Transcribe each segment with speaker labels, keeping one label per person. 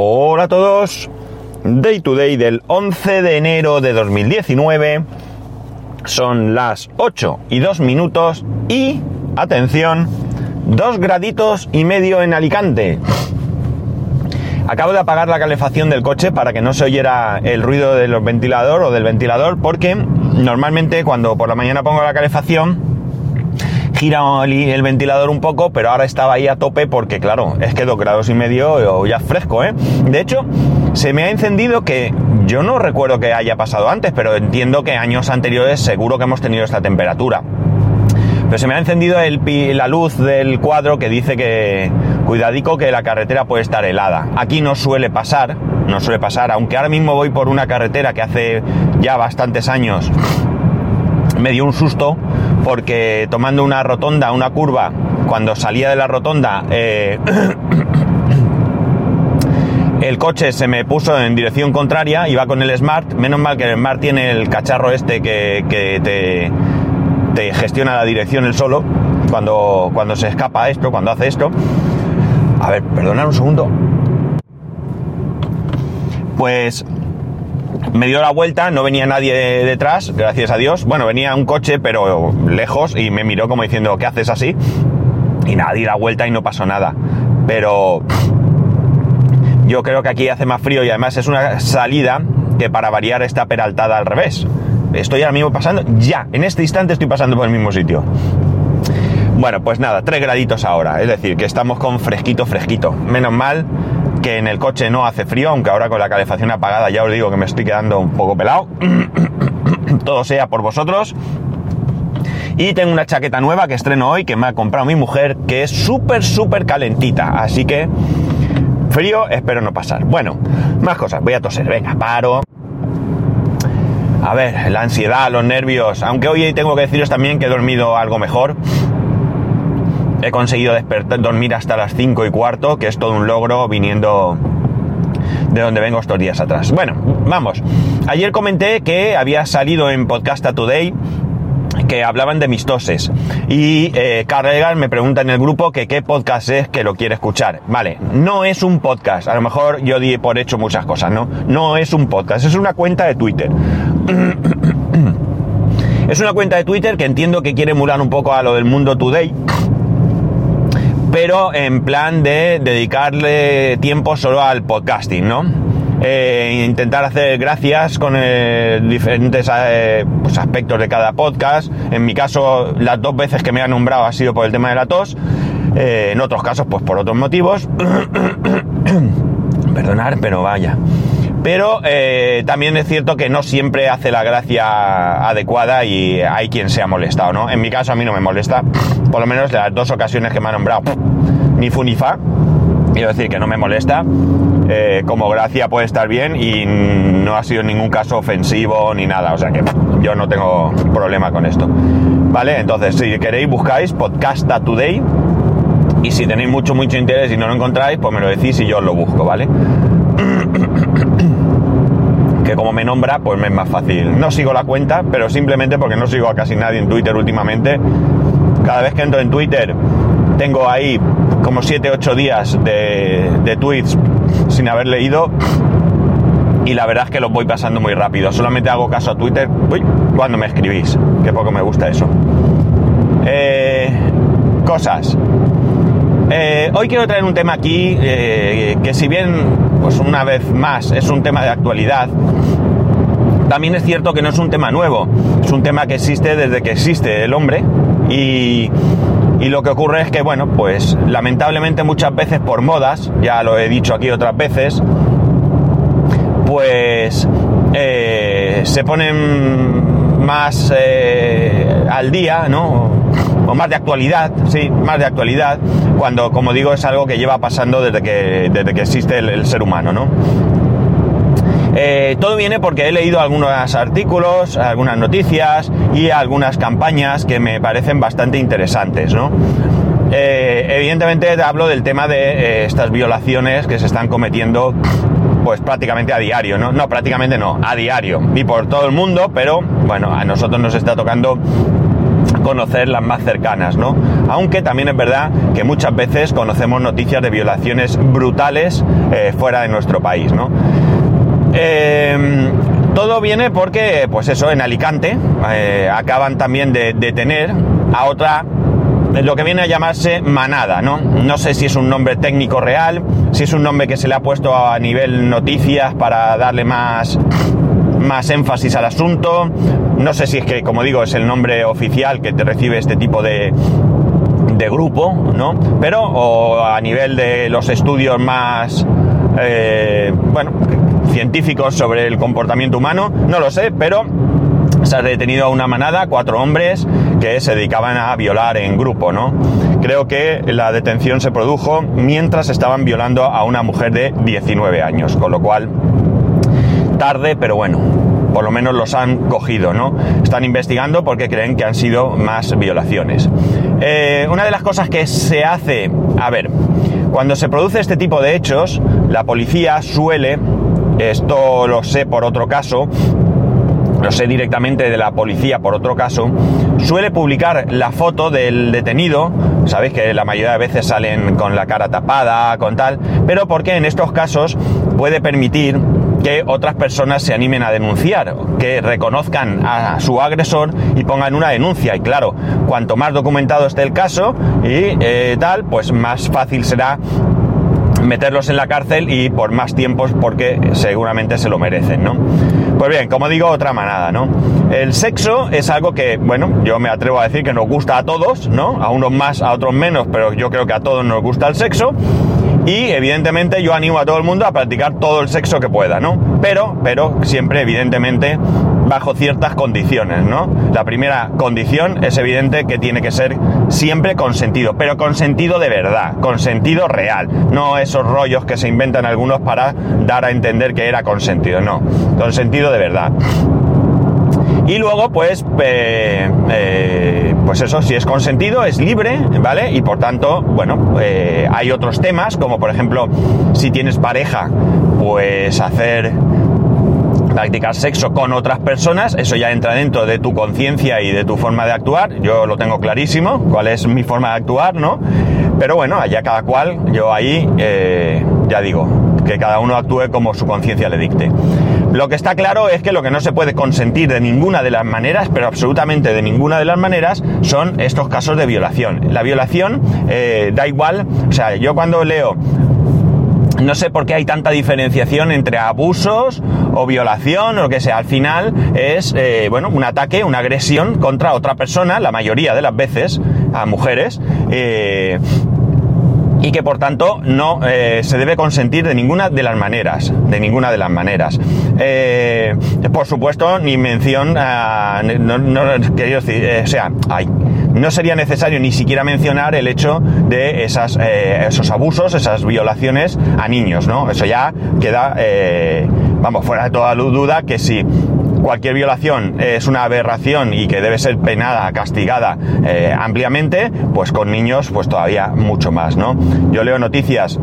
Speaker 1: Hola a todos. Day to day del 11 de enero de 2019. Son las 8 y 2 minutos y, atención, 2 graditos y medio en Alicante. Acabo de apagar la calefacción del coche para que no se oyera el ruido del ventilador o del ventilador porque normalmente cuando por la mañana pongo la calefacción gira el ventilador un poco, pero ahora estaba ahí a tope porque, claro, es que 2 grados y medio ya fresco, ¿eh? De hecho, se me ha encendido que yo no recuerdo que haya pasado antes, pero entiendo que años anteriores seguro que hemos tenido esta temperatura. Pero se me ha encendido la luz del cuadro que dice que cuidadico que la carretera puede estar helada. Aquí no suele pasar, no suele pasar, aunque ahora mismo voy por una carretera que hace ya bastantes años me dio un susto porque tomando una rotonda, una curva, cuando salía de la rotonda, eh, el coche se me puso en dirección contraria, iba con el Smart, menos mal que el Smart tiene el cacharro este que, te, te, gestiona la dirección el solo, cuando, cuando se escapa esto, cuando hace esto. A ver, perdonad un segundo. Pues me dio la vuelta, no venía nadie detrás, gracias a Dios. Bueno, venía un coche, pero lejos, y me miró como diciendo, ¿qué haces así? Y nada, di la vuelta y no pasó nada. Pero yo creo que aquí hace más frío y además es una salida que para variar está peraltada al revés. Estoy ahora mismo pasando, ya, en este instante estoy pasando por el mismo sitio. Bueno, pues nada, tres graditos ahora, es decir, que estamos con fresquito, fresquito. Menos mal que en el coche no hace frío, aunque ahora con la calefacción apagada ya os digo que me estoy quedando un poco pelado. Todo sea por vosotros. Y tengo una chaqueta nueva que estreno hoy, que me ha comprado mi mujer, que es súper, súper calentita. Así que frío espero no pasar. Bueno, más cosas. Voy a toser. Venga, paro. A ver, la ansiedad, los nervios. Aunque hoy tengo que deciros también que he dormido algo mejor he conseguido despertar, dormir hasta las 5 y cuarto, que es todo un logro viniendo de donde vengo estos días atrás. Bueno, vamos. Ayer comenté que había salido en Podcasta Today que hablaban de mis toses. Y eh, me pregunta en el grupo que qué podcast es que lo quiere escuchar. Vale, no es un podcast. A lo mejor yo di por hecho muchas cosas, ¿no? No es un podcast, es una cuenta de Twitter. es una cuenta de Twitter que entiendo que quiere emular un poco a lo del mundo today pero en plan de dedicarle tiempo solo al podcasting, ¿no? Eh, intentar hacer gracias con eh, diferentes eh, pues, aspectos de cada podcast. En mi caso, las dos veces que me ha nombrado ha sido por el tema de la tos. en otros casos, pues por otros motivos. Perdonar, pero vaya pero eh, también es cierto que no siempre hace la gracia adecuada y hay quien se ha molestado, ¿no? En mi caso a mí no me molesta, por lo menos las dos ocasiones que me ha nombrado, ni fu ni fa, quiero decir que no me molesta, eh, como gracia puede estar bien y no ha sido ningún caso ofensivo ni nada, o sea que yo no tengo problema con esto, ¿vale? Entonces, si queréis, buscáis Podcasta Today y si tenéis mucho, mucho interés y no lo encontráis, pues me lo decís y yo lo busco, ¿vale? que como me nombra, pues me es más fácil. No sigo la cuenta, pero simplemente porque no sigo a casi nadie en Twitter últimamente. Cada vez que entro en Twitter, tengo ahí como 7-8 días de, tweets sin haber leído. Y la verdad es que los voy pasando muy rápido. Solamente hago caso a Twitter cuando me escribís. Que poco me gusta eso. Eh, cosas. Eh, hoy quiero traer un tema aquí eh, que si bien, pues una vez más, es un tema de actualidad, también es cierto que no es un tema nuevo, es un tema que existe desde que existe el hombre y, lo que ocurre es que, bueno, pues lamentablemente muchas veces por modas, ya lo he dicho aquí otras veces, pues eh, se ponen más al día, ¿no? Más de actualidad, sí, más de actualidad, cuando, como digo, es algo que lleva pasando desde que, desde que existe el, ser humano, ¿no? Eh, todo viene porque he leído algunos artículos, algunas noticias y algunas campañas que me parecen bastante interesantes, ¿no? Eh, evidentemente hablo del tema de eh, estas violaciones que se están cometiendo pues prácticamente a diario, ¿no? No, prácticamente no, a diario. Y por todo el mundo, pero bueno, a nosotros nos está tocando conocer las más cercanas, ¿no? Aunque también es verdad que muchas veces conocemos noticias de violaciones brutales eh, fuera de nuestro país, ¿no? Em, todo viene porque, pues eso, en Alicante eh, acaban también de detener a otra lo que viene a llamarse manada, ¿no? No sé si es un nombre técnico real, si es un nombre que se le ha puesto a nivel noticias para darle más, más énfasis al asunto. No sé si es que, como digo, es el nombre oficial que te recibe este tipo de, de grupo, ¿no? Pero, o a nivel de los estudios más, eh, bueno, científicos sobre el comportamiento humano, no lo sé, pero se ha detenido a una manada, cuatro hombres que se dedicaban a violar en grupo, ¿no? Creo que la detención se produjo mientras estaban violando a una mujer de 19 años, con lo cual tarde, pero bueno, por lo menos los han cogido, ¿no? Están investigando porque creen que han sido más violaciones. Eh, una de las cosas que se hace, a ver, cuando se produce este tipo de hechos, la policía suele, esto lo sé por otro caso, lo sé directamente de la policía por otro caso, suele publicar la foto del detenido, sabéis que la mayoría de veces salen con la cara tapada, con tal, pero porque en estos casos puede permitir que otras personas se animen a denunciar, que reconozcan a su agresor y pongan una denuncia. Y claro, cuanto más documentado esté el caso y eh, tal, pues más fácil será meterlos en la cárcel y por más tiempos porque seguramente se lo merecen, ¿no? Pues bien, como digo, otra manada, ¿no? El sexo es algo que, bueno, yo me atrevo a decir que nos gusta a todos, ¿no? A unos más, a otros menos, pero yo creo que a todos nos gusta el sexo. Y evidentemente yo animo a todo el mundo a practicar todo el sexo que pueda, ¿no? Pero, pero siempre evidentemente bajo ciertas condiciones, ¿no? La primera condición es evidente que tiene que ser siempre consentido, pero consentido de verdad, consentido real, no esos rollos que se inventan algunos para dar a entender que era consentido, no, consentido de verdad. Y luego, pues, eh, eh, pues eso, si es consentido, es libre, ¿vale? Y por tanto, bueno, eh, hay otros temas, como por ejemplo, si tienes pareja, pues hacer practicar sexo con otras personas, eso ya entra dentro de tu conciencia y de tu forma de actuar. Yo lo tengo clarísimo, cuál es mi forma de actuar, ¿no? Pero bueno, allá cada cual, yo ahí, ya digo, que cada uno actúe como su conciencia le dicte. Lo que está claro es que lo que no se puede consentir de ninguna de las maneras, pero absolutamente de ninguna de las maneras, son estos casos de violación. La violación eh, da igual, o sea, yo cuando leo no sé por qué hay tanta diferenciación entre abusos o violación o lo que sea. Al final es, eh, bueno, un ataque, una agresión contra otra persona, la mayoría de las veces, a mujeres. Eh, y que por tanto no eh, se debe consentir de ninguna de las maneras, de ninguna de las maneras. Eh, por supuesto, ni mención a, no, decir, eh, o sea, no sería necesario ni siquiera mencionar el hecho de esas, esos abusos, esas violaciones a niños, ¿no? Eso ya queda, vamos, fuera de toda duda que si cualquier violación es una aberración y que debe ser penada, castigada eh, ampliamente, pues con niños pues todavía mucho más, ¿no? Yo leo noticias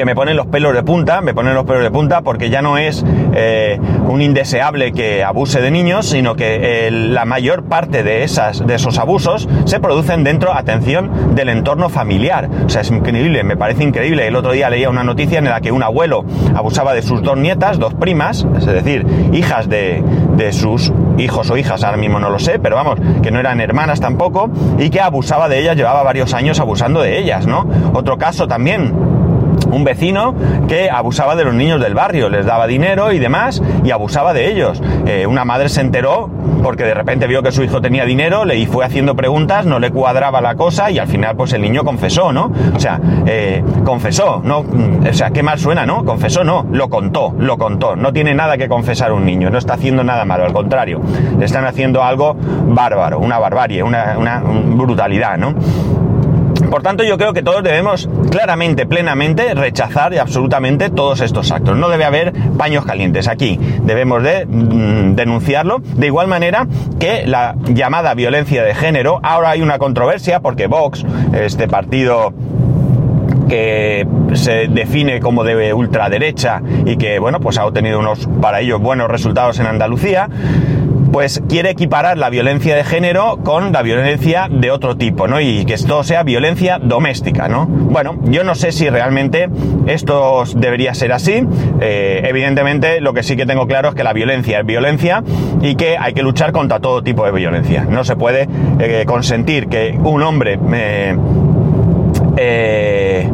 Speaker 1: que me ponen los pelos de punta, me ponen los pelos de punta porque ya no es eh, un indeseable que abuse de niños, sino que la mayor parte de, esas, de esos abusos se producen dentro, atención, del entorno familiar. O sea, es increíble, me parece increíble. El otro día leía una noticia en la que un abuelo abusaba de sus dos nietas, dos primas, es decir, hijas de, de sus hijos o hijas, ahora mismo no lo sé, pero vamos, que no eran hermanas tampoco, y que abusaba de ellas, llevaba varios años abusando de ellas, ¿no? Otro caso también un vecino que abusaba de los niños del barrio, les daba dinero y demás y abusaba de ellos. Eh, una madre se enteró porque de repente vio que su hijo tenía dinero, le fue haciendo preguntas, no le cuadraba la cosa y al final pues el niño confesó, ¿no? O sea, eh, confesó, no, o sea, qué mal suena, ¿no? Confesó, no, lo contó, lo contó. No tiene nada que confesar un niño, no está haciendo nada malo, al contrario, le están haciendo algo bárbaro, una barbarie, una brutalidad, ¿no? Por tanto, yo creo que todos debemos claramente, plenamente rechazar absolutamente todos estos actos. No debe haber paños calientes aquí. Debemos de mm, denunciarlo. De igual manera que la llamada violencia de género, ahora hay una controversia porque Vox, este partido que se define como de ultraderecha y que, bueno, pues ha obtenido unos, para ellos, buenos resultados en Andalucía, pues quiere equiparar la violencia de género con la violencia de otro tipo, ¿no? Y que esto sea violencia doméstica, ¿no? Bueno, yo no sé si realmente esto debería ser así. Eh, evidentemente, lo que sí que tengo claro es que la violencia es violencia y que hay que luchar contra todo tipo de violencia. No se puede eh, consentir que un hombre eh,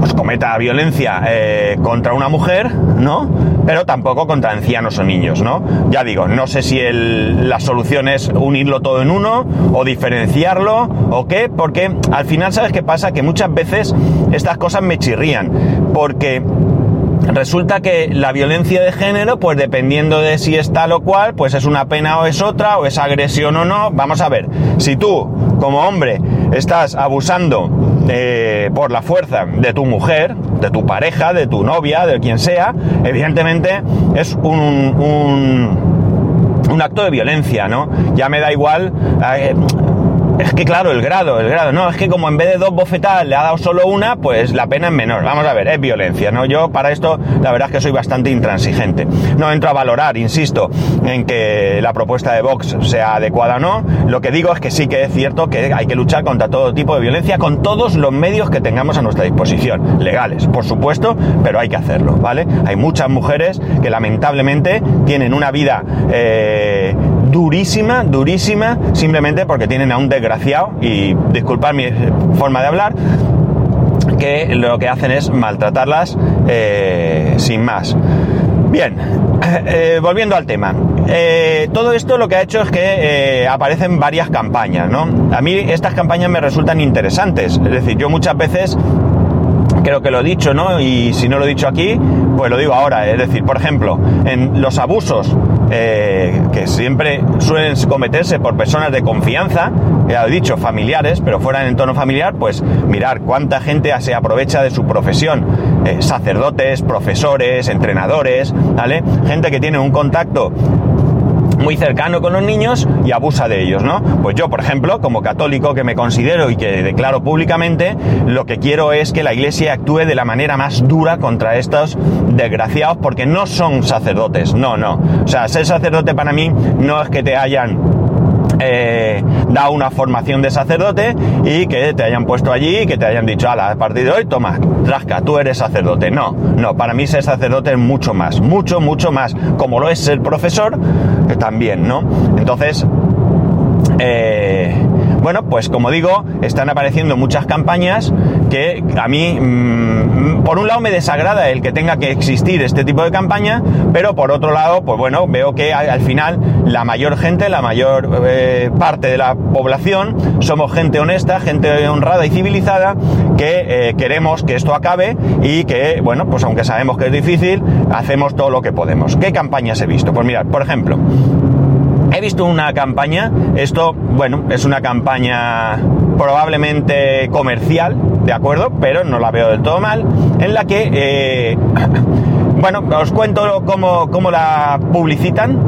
Speaker 1: pues cometa violencia eh, contra una mujer, ¿no? Pero tampoco contra ancianos o niños, ¿no? Ya digo, no sé si la solución es unirlo todo en uno o diferenciarlo o qué, porque al final, ¿sabes qué pasa? Que muchas veces estas cosas me chirrían, porque resulta que la violencia de género, pues dependiendo de si es tal o cual, pues es una pena o es otra, o es agresión o no. Vamos a ver, si tú, como hombre, estás abusando eh, por la fuerza de tu mujer, de tu pareja, de tu novia, de quien sea, evidentemente es un, un, acto de violencia, ¿no? Ya me da igual. Eh, es que claro, el grado, el grado, no, es que como en vez de dos bofetadas le ha dado solo una, pues la pena es menor. Vamos a ver, es violencia, ¿no? Yo para esto la verdad es que soy bastante intransigente. No entro a valorar, insisto, en que la propuesta de Vox sea adecuada o no. Lo que digo es que sí que es cierto que hay que luchar contra todo tipo de violencia con todos los medios que tengamos a nuestra disposición. Legales, por supuesto, pero hay que hacerlo, ¿vale? Hay muchas mujeres que lamentablemente tienen una vida eh, durísima, durísima, simplemente porque tienen a un desgraciado, y disculpad mi forma de hablar, que lo que hacen es maltratarlas eh, sin más. Bien, eh, volviendo al tema. Eh, todo esto lo que ha hecho es que aparecen varias campañas, ¿no? A mí estas campañas me resultan interesantes. Es decir, yo muchas veces creo que lo he dicho, ¿no? Y si no lo he dicho aquí, pues lo digo ahora. Es decir, por ejemplo, en los abusos eh, que siempre suelen cometerse por personas de confianza, ya he dicho, familiares, pero fuera en entorno familiar, pues mirar cuánta gente se aprovecha de su profesión. Eh, sacerdotes, profesores, entrenadores, ¿vale? Gente que tiene un contacto muy cercano con los niños y abusa de ellos, ¿no? Pues yo, por ejemplo, como católico que me considero y que declaro públicamente, lo que quiero es que la iglesia actúe de la manera más dura contra estos desgraciados porque no son sacerdotes, no, no. O sea, ser sacerdote para mí no es que te hayan eh, da una formación de sacerdote y que te hayan puesto allí y que te hayan dicho, ala, a partir de hoy, toma, rasca, tú eres sacerdote. No, no, para mí ser sacerdote es mucho más, mucho, mucho más, como lo es ser profesor, que también, ¿no? Entonces, eh, bueno, pues como digo, están apareciendo muchas campañas que a mí, mm, por un lado, me desagrada el que tenga que existir este tipo de campaña, pero por otro lado, pues bueno, veo que al final la mayor gente, la mayor eh, parte de la población, somos gente honesta, gente honrada y civilizada, que eh, queremos que esto acabe y que, bueno, pues aunque sabemos que es difícil, hacemos todo lo que podemos. ¿Qué campañas he visto? Pues mirad, por ejemplo, He visto una campaña, esto, bueno, es una campaña probablemente comercial, ¿de acuerdo? Pero no la veo del todo mal, en la que, eh, bueno, os cuento cómo, cómo la publicitan.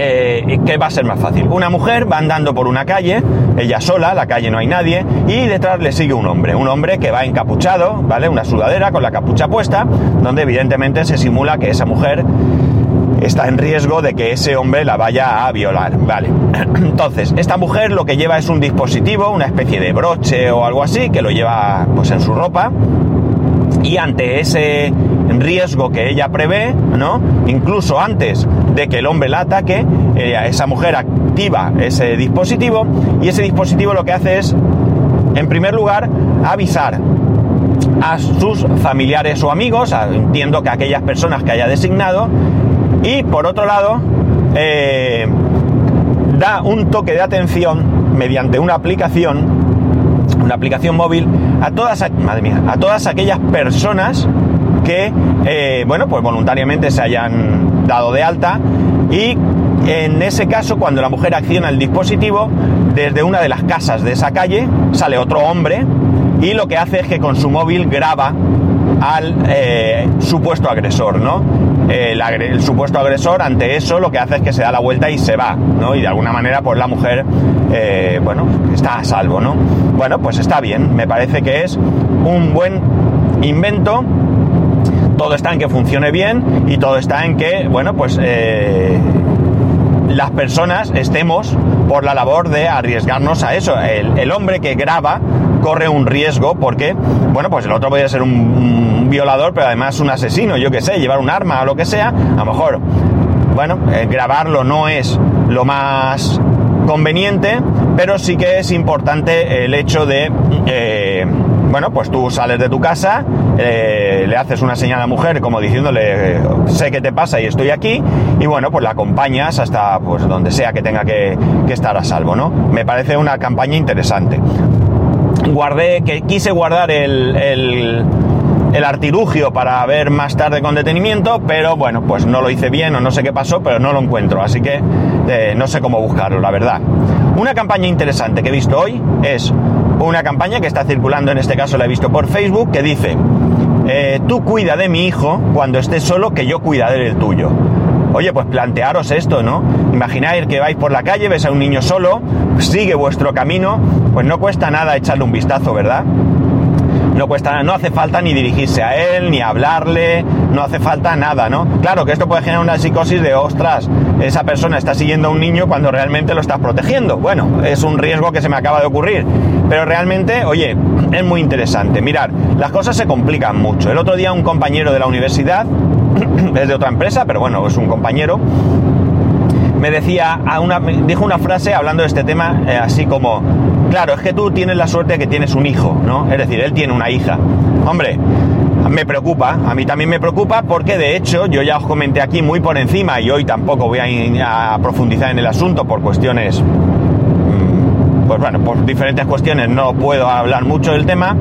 Speaker 1: Eh, que va a ser más fácil. Una mujer va andando por una calle, ella sola, la calle no hay nadie, y detrás le sigue un hombre, un hombre que va encapuchado, ¿vale? Una sudadera con la capucha puesta, donde evidentemente se simula que esa mujer está en riesgo de que ese hombre la vaya a violar. Vale. Entonces, esta mujer lo que lleva es un dispositivo, una especie de broche o algo así, que lo lleva pues en su ropa. Y ante ese riesgo que ella prevé, ¿no? Incluso antes de que el hombre la ataque, esa mujer activa ese dispositivo y ese dispositivo lo que hace es, en primer lugar, avisar a sus familiares o amigos, entiendo que aquellas personas que haya designado, y por otro lado, eh, da un toque de atención mediante una aplicación, una aplicación móvil, a todas, madre mía, a todas aquellas personas que, eh, bueno, pues voluntariamente se hayan dado de alta y en ese caso, cuando la mujer acciona el dispositivo, desde una de las casas de esa calle sale otro hombre y lo que hace es que con su móvil graba al eh, supuesto agresor, ¿no? El, supuesto agresor ante eso lo que hace es que se da la vuelta y se va, ¿no? Y de alguna manera pues la mujer, eh, bueno, está a salvo, ¿no? Bueno, pues está bien, me parece que es un buen invento, todo está en que funcione bien y todo está en que, bueno, pues... Eh, las personas estemos por la labor de arriesgarnos a eso. El, hombre que graba corre un riesgo porque, bueno, pues el otro podría ser un violador, pero además un asesino, yo qué sé, llevar un arma o lo que sea, a lo mejor, bueno, eh, grabarlo no es lo más conveniente, pero sí que es importante el hecho de, eh, bueno, pues tú sales de tu casa, eh, le haces una señal a la mujer como diciéndole, sé qué te pasa y estoy aquí, y bueno, pues la acompañas hasta pues donde sea que tenga que, estar a salvo, ¿no? Me parece una campaña interesante guardé, que quise guardar el, el, el, artilugio para ver más tarde con detenimiento, pero bueno, pues no lo hice bien o no sé qué pasó, pero no lo encuentro, así que eh, no sé cómo buscarlo, la verdad. Una campaña interesante que he visto hoy es una campaña que está circulando, en este caso la he visto por Facebook, que dice, eh, tú cuida de mi hijo cuando estés solo, que yo cuidaré del tuyo. Oye, pues plantearos esto, ¿no? Imagináis que vais por la calle, ves a un niño solo, sigue vuestro camino, pues no cuesta nada echarle un vistazo, ¿verdad? No cuesta, no hace falta ni dirigirse a él, ni hablarle, no hace falta nada, ¿no? Claro que esto puede generar una psicosis de, ostras, esa persona está siguiendo a un niño cuando realmente lo estás protegiendo. Bueno, es un riesgo que se me acaba de ocurrir. Pero realmente, oye, es muy interesante. Mirar, las cosas se complican mucho. El otro día un compañero de la universidad, es de otra empresa, pero bueno, es un compañero, me decía, a una, dijo una frase hablando de este tema, eh, así como, claro, es que tú tienes la suerte de que tienes un hijo, ¿no? Es decir, él tiene una hija. Hombre, me preocupa, a mí también me preocupa porque de hecho yo ya os comenté aquí muy por encima y hoy tampoco voy a, profundizar en el asunto por cuestiones, pues bueno, por diferentes cuestiones no puedo hablar mucho del tema,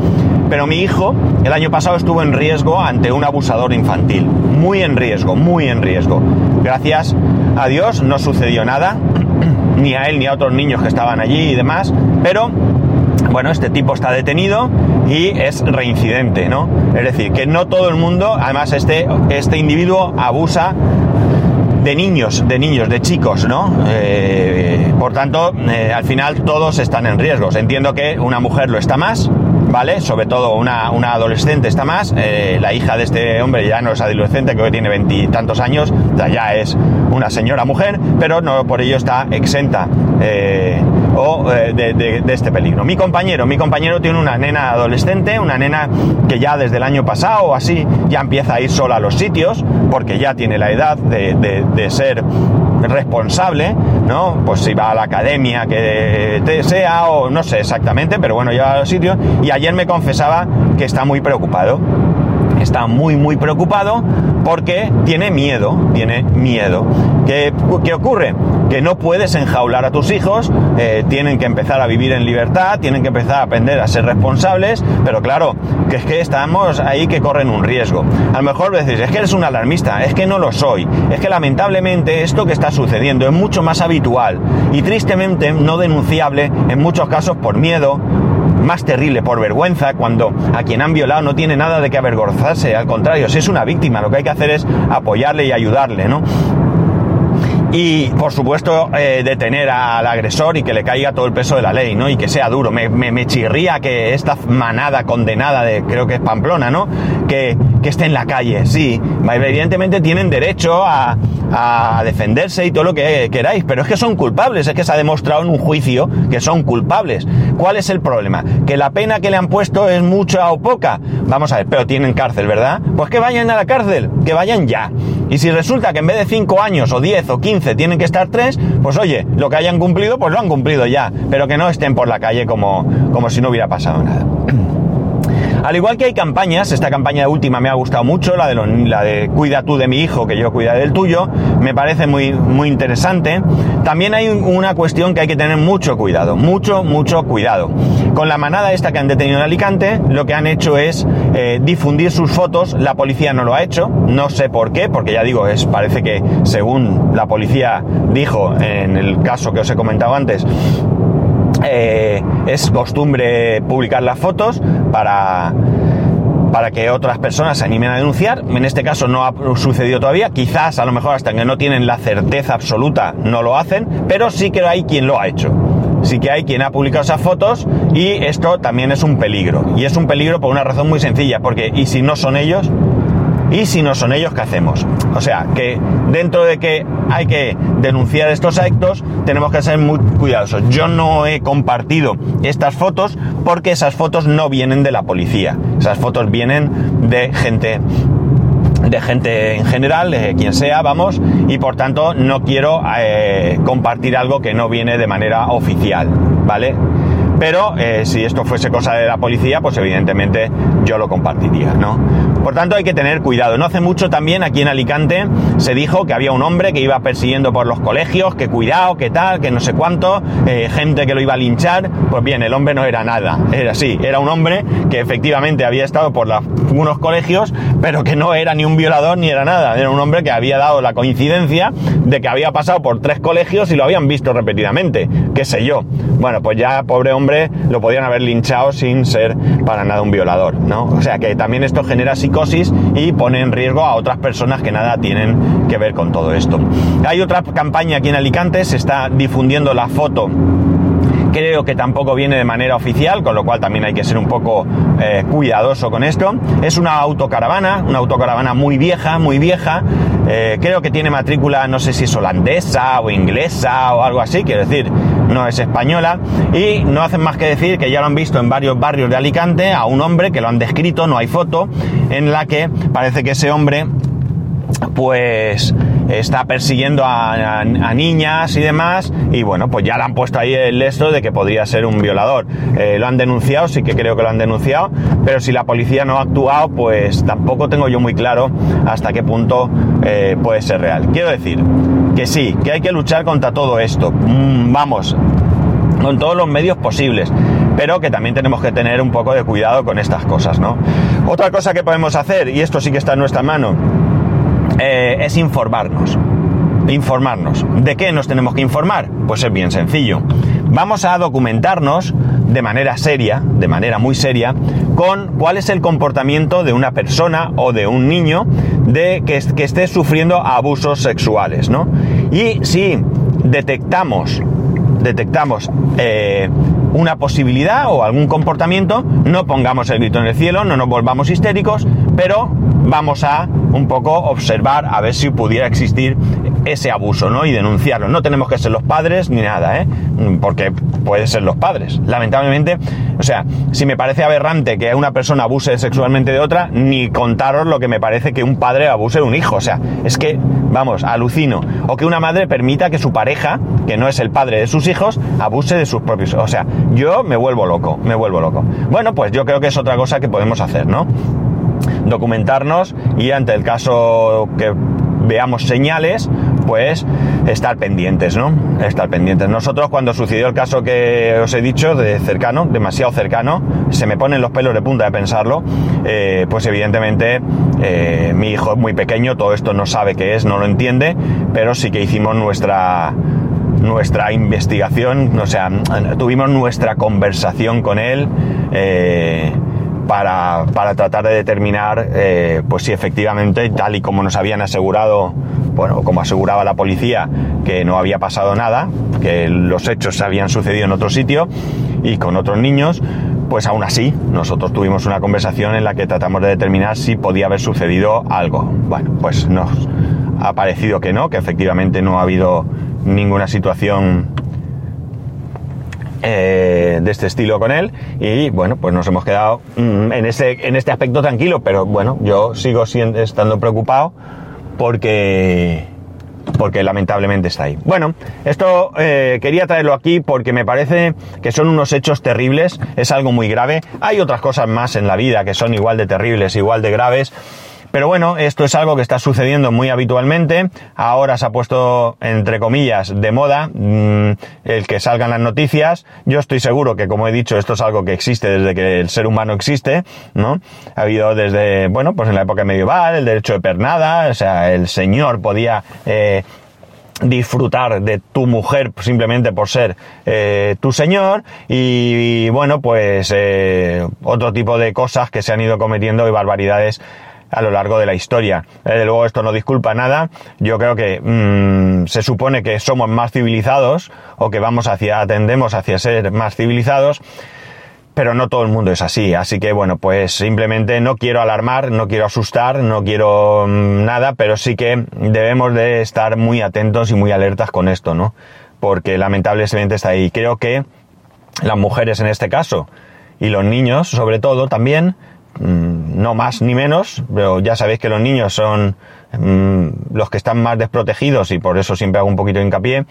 Speaker 1: pero mi hijo el año pasado estuvo en riesgo ante un abusador infantil, muy en riesgo, muy en riesgo. Gracias a Dios no sucedió nada, ni a él ni a otros niños que estaban allí y demás, pero bueno, este tipo está detenido y es reincidente, ¿no? Es decir, que no todo el mundo, además este, este individuo abusa de niños, de niños, de chicos, ¿no? Eh, por tanto, eh, al final todos están en riesgos. Entiendo que una mujer lo está más, ¿vale? Sobre todo una, una adolescente está más. Eh, la hija de este hombre ya no es adolescente, creo que tiene veintitantos años, ya, es una señora mujer, pero no por ello está exenta eh, o eh, de, este peligro. Mi compañero, mi compañero tiene una nena adolescente, una nena que ya desde el año pasado o así ya empieza a ir sola a los sitios, porque ya tiene la edad de, de ser responsable, ¿no? Pues si va a la academia que sea o no sé exactamente, pero bueno, ya a los sitios. Y ayer me confesaba que está muy preocupado. Está muy, muy preocupado porque tiene miedo, tiene miedo. ¿Qué, qué ocurre? Que no puedes enjaular a tus hijos, eh, tienen que empezar a vivir en libertad, tienen que empezar a aprender a ser responsables, pero claro, que es que estamos ahí que corren un riesgo. A lo mejor decís, es que eres un alarmista, es que no lo soy, es que lamentablemente esto que está sucediendo es mucho más habitual y tristemente no denunciable en muchos casos por miedo, más terrible por vergüenza, cuando a quien han violado no tiene nada de que avergonzarse, al contrario, si es una víctima, lo que hay que hacer es apoyarle y ayudarle, ¿no? y por supuesto eh, detener al agresor y que le caiga todo el peso de la ley, ¿no? Y que sea duro. Me, me, chirría que esta manada condenada de, creo que es Pamplona, ¿no? Que, que esté en la calle, sí. Evidentemente tienen derecho a, a, defenderse y todo lo que queráis, pero es que son culpables, es que se ha demostrado en un juicio que son culpables. ¿Cuál es el problema? Que la pena que le han puesto es mucha o poca. Vamos a ver, pero tienen cárcel, ¿verdad? Pues que vayan a la cárcel, que vayan ya. Y si resulta que en vez de 5 años o 10 o 15 tienen que estar 3, pues oye, lo que hayan cumplido, pues lo han cumplido ya. Pero que no estén por la calle como, como si no hubiera pasado nada. Al igual que hay campañas, esta campaña última me ha gustado mucho, la de, la de cuida tú de mi hijo, que yo cuida del tuyo, me parece muy, muy interesante. También hay una cuestión que hay que tener mucho cuidado, mucho, mucho cuidado. Con la manada esta que han detenido en Alicante, lo que han hecho es eh, difundir sus fotos, la policía no lo ha hecho, no sé por qué, porque ya digo, es, parece que según la policía dijo en el caso que os he comentado antes, eh, es costumbre publicar las fotos para, para que otras personas se animen a denunciar. En este caso no ha sucedido todavía, quizás a lo mejor hasta que no tienen la certeza absoluta no lo hacen, pero sí que hay quien lo ha hecho. Sí que hay quien ha publicado esas fotos y esto también es un peligro. Y es un peligro por una razón muy sencilla, porque ¿y si no son ellos? Y si no son ellos, ¿qué hacemos? O sea, que dentro de que hay que denunciar estos actos, tenemos que ser muy cuidadosos. Yo no he compartido estas fotos porque esas fotos no vienen de la policía. Esas fotos vienen de gente de gente en general, de quien sea, vamos, y por tanto no quiero eh, compartir algo que no viene de manera oficial, ¿vale? Pero eh, si esto fuese cosa de la policía, pues evidentemente yo lo compartiría, ¿no? Por tanto hay que tener cuidado. No hace mucho también aquí en Alicante se dijo que había un hombre que iba persiguiendo por los colegios, que cuidado, que tal, que no sé cuánto, eh, gente que lo iba a linchar. Pues bien, el hombre no era nada, era así, era un hombre que efectivamente había estado por unos colegios, pero que no era ni un violador ni era nada. Era un hombre que había dado la coincidencia de que había pasado por tres colegios y lo habían visto repetidamente, qué sé yo. Bueno, pues ya pobre hombre lo podían haber linchado sin ser para nada un violador, ¿no? O sea que también esto genera y pone en riesgo a otras personas que nada tienen que ver con todo esto. Hay otra campaña aquí en Alicante, se está difundiendo la foto creo que tampoco viene de manera oficial, con lo cual también hay que ser un poco eh, cuidadoso con esto. Es una autocaravana, una autocaravana muy vieja, muy vieja. Eh, creo que tiene matrícula, no sé si es holandesa o inglesa o algo así, quiero decir, no es española. Y no hacen más que decir que ya lo han visto en varios barrios de Alicante a un hombre que lo han descrito, no hay foto, en la que parece que ese hombre pues está persiguiendo a, niñas y demás y bueno pues ya le han puesto ahí el esto de que podría ser un violador eh, lo han denunciado sí que creo que lo han denunciado pero si la policía no ha actuado pues tampoco tengo yo muy claro hasta qué punto eh, puede ser real quiero decir que sí que hay que luchar contra todo esto mm, vamos con todos los medios posibles pero que también tenemos que tener un poco de cuidado con estas cosas, ¿no? Otra cosa que podemos hacer, y esto sí que está en nuestra mano, eh, es informarnos. Informarnos. ¿De qué nos tenemos que informar? Pues es bien sencillo. Vamos a documentarnos de manera seria, de manera muy seria, con cuál es el comportamiento de una persona o de un niño de que, esté sufriendo abusos sexuales, ¿no? Y si detectamos, detectamos eh, una posibilidad o algún comportamiento, no pongamos el grito en el cielo, no nos volvamos histéricos, pero vamos a un poco observar a ver si pudiera existir ese abuso, ¿no? Y denunciarlo. No tenemos que ser los padres ni nada, ¿eh? Porque puede ser los padres. Lamentablemente, o sea, si me parece aberrante que una persona abuse sexualmente de otra, ni contaros lo que me parece que un padre abuse de un hijo. O sea, es que, vamos, alucino. O que una madre permita que su pareja, que no es el padre de sus hijos, abuse de sus propios. O sea, yo me vuelvo loco, me vuelvo loco. Bueno, pues yo creo que es otra cosa que podemos hacer, ¿no? Documentarnos y ante el caso que veamos señales, pues estar pendientes, ¿no? Estar pendientes. Nosotros cuando sucedió el caso que os he dicho, de cercano, demasiado cercano, se me ponen los pelos de punta de pensarlo, eh, pues evidentemente eh, mi hijo es muy pequeño, todo esto no sabe qué es, no lo entiende, pero sí que hicimos nuestra nuestra investigación, o sea, tuvimos nuestra conversación con él. Eh, para, tratar de determinar eh, pues si efectivamente, tal y como nos habían asegurado, bueno, como aseguraba la policía, que no había pasado nada, que los hechos habían sucedido en otro sitio y con otros niños, pues aún así nosotros tuvimos una conversación en la que tratamos de determinar si podía haber sucedido algo. Bueno, pues nos ha parecido que no, que efectivamente no ha habido ninguna situación eh, de este estilo con él y bueno, pues nos hemos quedado mm, en, ese, en este aspecto tranquilo, pero bueno, yo sigo siendo, estando preocupado porque porque lamentablemente está ahí. Bueno, esto eh, quería traerlo aquí porque me parece que son unos hechos terribles, es algo muy grave. Hay otras cosas más en la vida que son igual de terribles, igual de graves, pero bueno, esto es algo que está sucediendo muy habitualmente. Ahora se ha puesto, entre comillas, de moda mm, el que salgan las noticias. Yo estoy seguro que, como he dicho, esto es algo que existe desde que el ser humano existe, ¿no? Ha habido desde, bueno, pues en la época medieval, el derecho de pernada, o sea, el señor podía... Eh, disfrutar de tu mujer simplemente por ser eh, tu señor y, bueno pues eh, otro tipo de cosas que se han ido cometiendo y barbaridades a lo largo de la historia. Desde luego esto no disculpa nada. Yo creo que mm, se supone que somos más civilizados o que vamos hacia, atendemos hacia ser más civilizados. pero no todo el mundo es así. Así que bueno, pues simplemente no quiero alarmar, no quiero asustar, no quiero mm, nada, pero sí que debemos de estar muy atentos y muy alertas con esto, ¿no? Porque lamentablemente está ahí. Creo que las mujeres en este caso y los niños, sobre todo, también, no más ni menos, pero ya sabéis que los niños son mm, los que están más desprotegidos y por eso siempre hago un poquito de hincapié,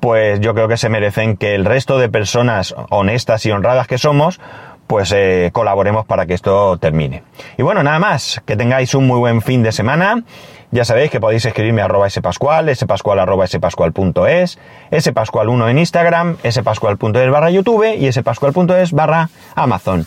Speaker 1: pues yo creo que se merecen que el resto de personas honestas y honradas que somos, pues eh, colaboremos para que esto termine. Y bueno, nada más, que tengáis un muy buen fin de semana. Ya sabéis que podéis escribirme a arroba spascual, spascual arroba spascual.es, spascual1 en Instagram, spascual.es barra YouTube y spascual.es barra Amazon.